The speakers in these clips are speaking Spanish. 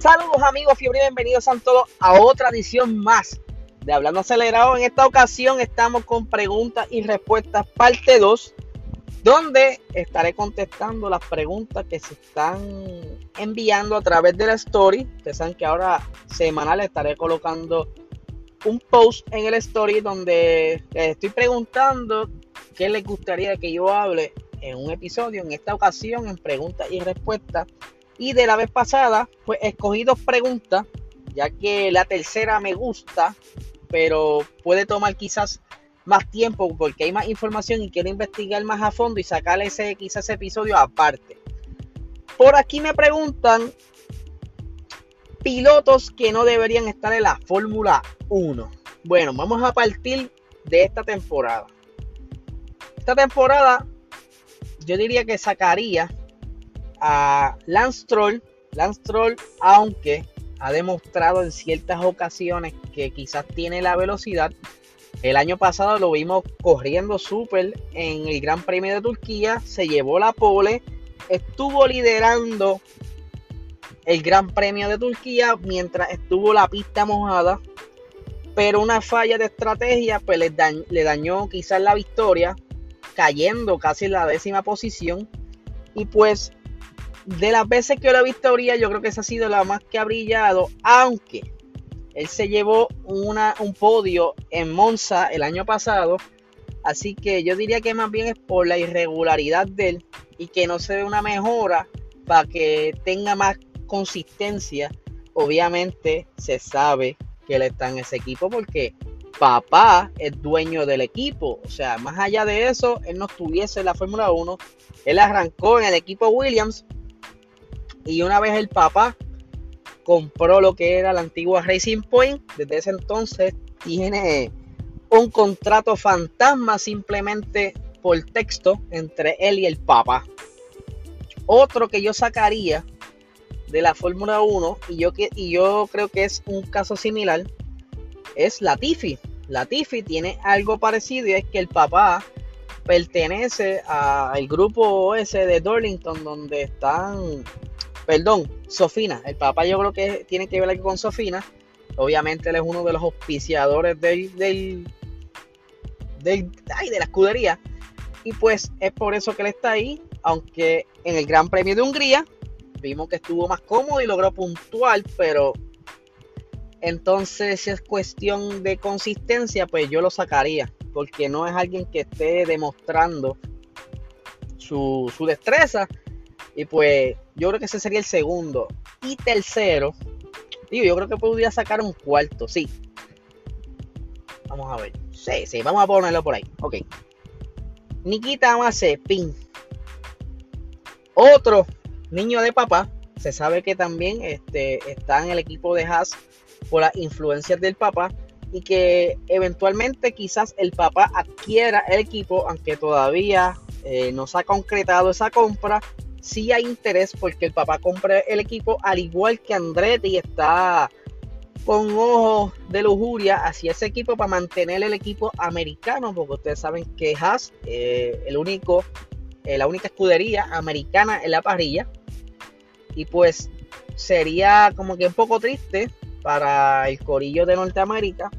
Saludos amigos fiebre, bienvenidos a todos a otra edición más de Hablando Acelerado. En esta ocasión estamos con preguntas y respuestas parte 2, donde estaré contestando las preguntas que se están enviando a través de la story. Ustedes saben que ahora semanal estaré colocando un post en el story donde les estoy preguntando qué les gustaría que yo hable en un episodio. En esta ocasión en preguntas y respuestas y de la vez pasada, pues escogí dos preguntas, ya que la tercera me gusta, pero puede tomar quizás más tiempo porque hay más información y quiero investigar más a fondo y sacar ese quizás ese episodio aparte. Por aquí me preguntan pilotos que no deberían estar en la Fórmula 1. Bueno, vamos a partir de esta temporada. Esta temporada yo diría que sacaría a Lance Troll. Lance Troll, aunque ha demostrado en ciertas ocasiones que quizás tiene la velocidad. El año pasado lo vimos corriendo súper en el Gran Premio de Turquía, se llevó la pole, estuvo liderando el Gran Premio de Turquía mientras estuvo la pista mojada, pero una falla de estrategia pues le, le dañó quizás la victoria, cayendo casi en la décima posición. Y pues de las veces que yo la he visto brillar, yo creo que esa ha sido la más que ha brillado, aunque él se llevó una, un podio en Monza el año pasado, así que yo diría que más bien es por la irregularidad de él y que no se ve una mejora para que tenga más consistencia. Obviamente se sabe que él está en ese equipo porque papá es dueño del equipo. O sea, más allá de eso, él no estuviese en la Fórmula 1. Él arrancó en el equipo Williams y una vez el papá compró lo que era la antigua Racing Point, desde ese entonces tiene un contrato fantasma simplemente por texto entre él y el papá. Otro que yo sacaría de la Fórmula 1 y yo, y yo creo que es un caso similar es Latifi. Latifi tiene algo parecido y es que el papá pertenece al grupo ese de Darlington donde están perdón, Sofina. El papá yo creo que tiene que ver aquí con Sofina. Obviamente él es uno de los auspiciadores del, del, del ay, de la escudería. Y pues es por eso que él está ahí. Aunque en el Gran Premio de Hungría vimos que estuvo más cómodo y logró puntual, pero entonces si es cuestión de consistencia, pues yo lo sacaría. Porque no es alguien que esté demostrando su, su destreza y pues yo creo que ese sería el segundo. Y tercero, yo creo que podría sacar un cuarto, sí. Vamos a ver. Sí, sí, vamos a ponerlo por ahí. Ok. Nikita Mazepin. Otro niño de papá. Se sabe que también este, está en el equipo de Haas por las influencias del papá. Y que eventualmente quizás el papá adquiera el equipo, aunque todavía eh, no se ha concretado esa compra sí hay interés porque el papá compra el equipo, al igual que Andretti está con ojos de lujuria hacia ese equipo para mantener el equipo americano, porque ustedes saben que Haas, eh, el único, eh, la única escudería americana en la parrilla, y pues sería como que un poco triste para el corillo de Norteamérica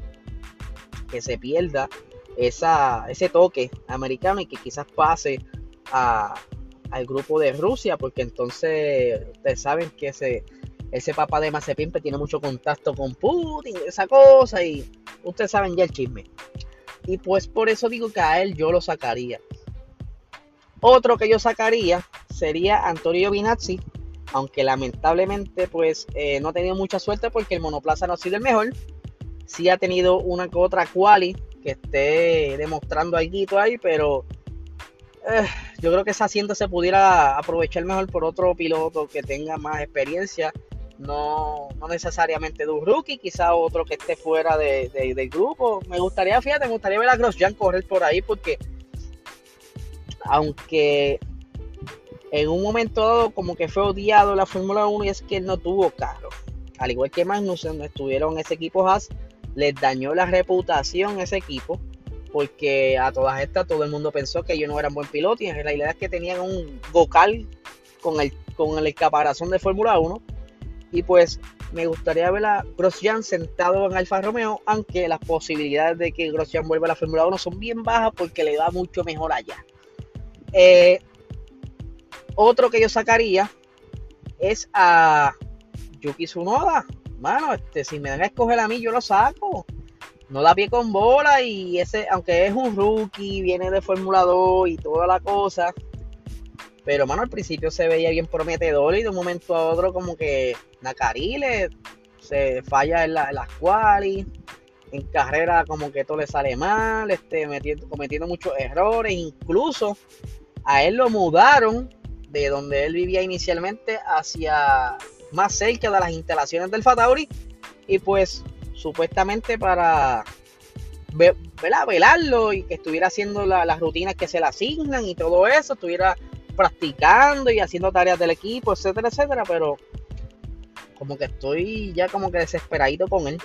que se pierda esa, ese toque americano y que quizás pase a, al grupo de Rusia, porque entonces ustedes saben que ese, ese papá de Mazepin tiene mucho contacto con Putin, esa cosa, y ustedes saben ya el chisme. Y pues por eso digo que a él yo lo sacaría. Otro que yo sacaría sería Antonio Binazzi, aunque lamentablemente pues eh, no ha tenido mucha suerte porque el monoplaza no ha sido el mejor. Sí ha tenido una otra quali que esté demostrando algo ahí, pero eh, yo creo que esa asiento se pudiera aprovechar mejor por otro piloto que tenga más experiencia. No, no necesariamente de un rookie, quizá otro que esté fuera de, del grupo. Me gustaría, fíjate, me gustaría ver a Grosjean correr por ahí porque aunque en un momento dado como que fue odiado la Fórmula 1 y es que él no tuvo carro. Al igual que Magnussen, estuvieron ese equipo Haas, les dañó la reputación ese equipo porque a todas estas todo el mundo pensó que ellos no eran buen piloto y en realidad es que tenían un vocal con el, con el caparazón de Fórmula 1 Y pues me gustaría ver a Grosjean sentado en Alfa Romeo, aunque las posibilidades de que Grosjean vuelva a la Fórmula 1 son bien bajas porque le va mucho mejor allá. Eh, otro que yo sacaría es a Yuki Tsunoda. Mano, este, si me dan a escoger a mí, yo lo saco. No da pie con bola y ese, aunque es un rookie, viene de Fórmula 2 y toda la cosa. Pero, mano, al principio se veía bien prometedor y de un momento a otro como que Nakarile se falla en, las quali. En carrera como que todo le sale mal, este, metiendo, cometiendo muchos errores. Incluso a él lo mudaron de donde él vivía inicialmente hacia más cerca de las instalaciones del Fatauri y pues supuestamente para velarlo y que estuviera haciendo las rutinas que se le asignan y todo eso, estuviera practicando y haciendo tareas del equipo, etcétera, etcétera, pero como que estoy ya como que desesperadito con él.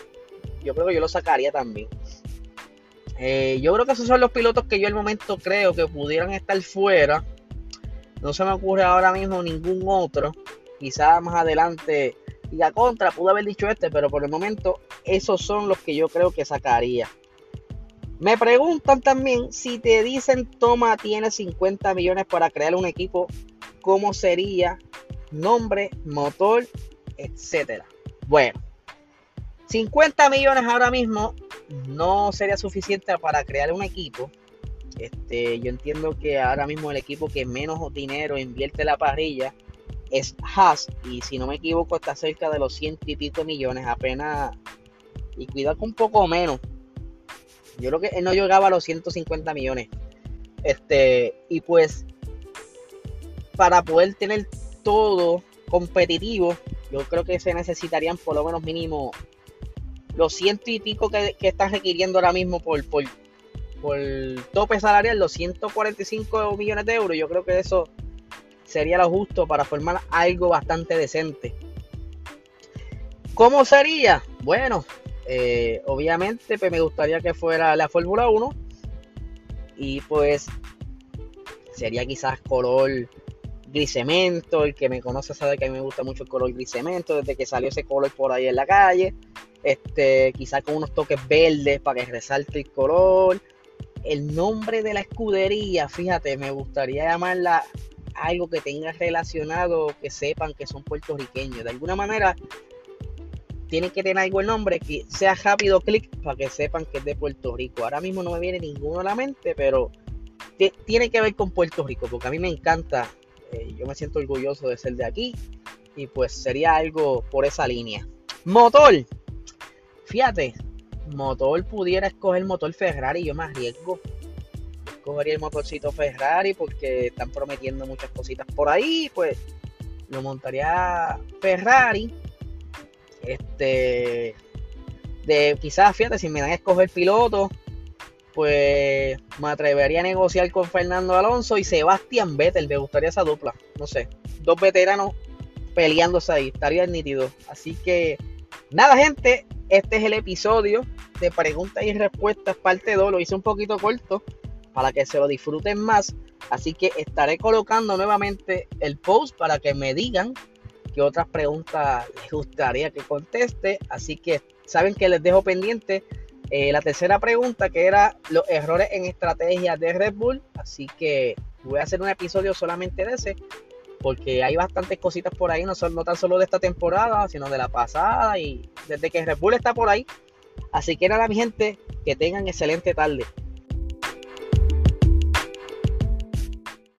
Yo creo que yo lo sacaría también. Eh, yo creo que esos son los pilotos que yo el momento creo que pudieran estar fuera. No se me ocurre ahora mismo ningún otro. Quizás más adelante diga contra, pude haber dicho este, pero por el momento esos son los que yo creo que sacaría. Me preguntan también si te dicen, toma, tiene 50 millones para crear un equipo, ¿cómo sería? Nombre, motor, etcétera. Bueno, 50 millones ahora mismo no sería suficiente para crear un equipo. Este, yo entiendo que ahora mismo el equipo que menos dinero invierte la parrilla es Haas y si no me equivoco está cerca de los ciento y pico millones apenas y cuidado un poco menos. Yo creo que él no llegaba a los 150 millones. Este y pues para poder tener todo competitivo yo creo que se necesitarían por lo menos mínimo los ciento y pico que, están requiriendo ahora mismo por, por, por tope salarial los 145 millones de euros. Yo creo que eso sería lo justo para formar algo bastante decente. ¿Cómo sería? Bueno, eh, obviamente pues me gustaría que fuera la Fórmula 1 y pues sería quizás color griscemento, el que me conoce sabe que a mí me gusta mucho el color griscemento desde que salió ese color por ahí en la calle, este, quizás con unos toques verdes para que resalte el color, el nombre de la escudería, fíjate, me gustaría llamarla algo que tenga relacionado, que sepan que son puertorriqueños. De alguna manera, tienen que tener algo el nombre que sea rápido clic para que sepan que es de Puerto Rico. Ahora mismo no me viene ninguno a la mente, pero tiene que ver con Puerto Rico, porque a mí me encanta, eh, yo me siento orgulloso de ser de aquí y pues sería algo por esa línea. Motor, fíjate, motor pudiera escoger motor Ferrari, yo me arriesgo cogería el motorcito Ferrari porque están prometiendo muchas cositas por ahí, pues lo montaría Ferrari. Este, de quizás, fíjate, si me dan a escoger piloto, pues me atrevería a negociar con Fernando Alonso y Sebastián Vettel. Me gustaría esa dupla, no sé, dos veteranos peleándose ahí, estaría nítido. Así que, nada, gente, este es el episodio de preguntas y respuestas, parte 2. Lo hice un poquito corto para que se lo disfruten más. Así que estaré colocando nuevamente el post para que me digan qué otras preguntas les gustaría que conteste. Así que saben que les dejo pendiente eh, la tercera pregunta que era los errores en estrategia de Red Bull. Así que voy a hacer un episodio solamente de ese. Porque hay bastantes cositas por ahí, no, son, no tan solo de esta temporada, sino de la pasada y desde que Red Bull está por ahí. Así que nada, mi gente, que tengan excelente tarde.